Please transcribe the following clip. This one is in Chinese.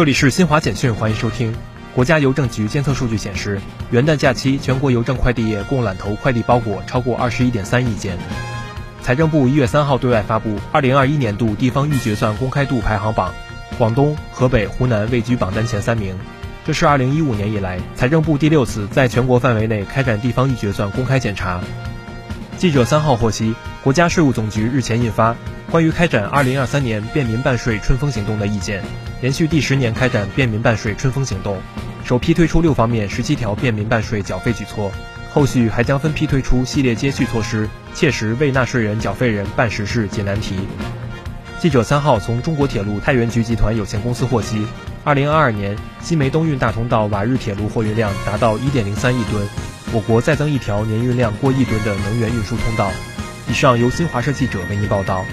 这里是新华简讯，欢迎收听。国家邮政局监测数据显示，元旦假期全国邮政快递业共揽投快递包裹超过二十一点三亿件。财政部一月三号对外发布二零二一年度地方预决算公开度排行榜，广东、河北、湖南位居榜单前三名。这是二零一五年以来财政部第六次在全国范围内开展地方预决算公开检查。记者三号获悉，国家税务总局日前印发。关于开展二零二三年便民办税春风行动的意见，连续第十年开展便民办税春风行动，首批推出六方面十七条便民办税缴费举措，后续还将分批推出系列接续措施，切实为纳税人、缴费人办实事、解难题。记者三号从中国铁路太原局集团有限公司获悉，二零二二年西煤东运大通道瓦日铁路货运量达到一点零三亿吨，我国再增一条年运量过亿吨的能源运输通道。以上由新华社记者为您报道。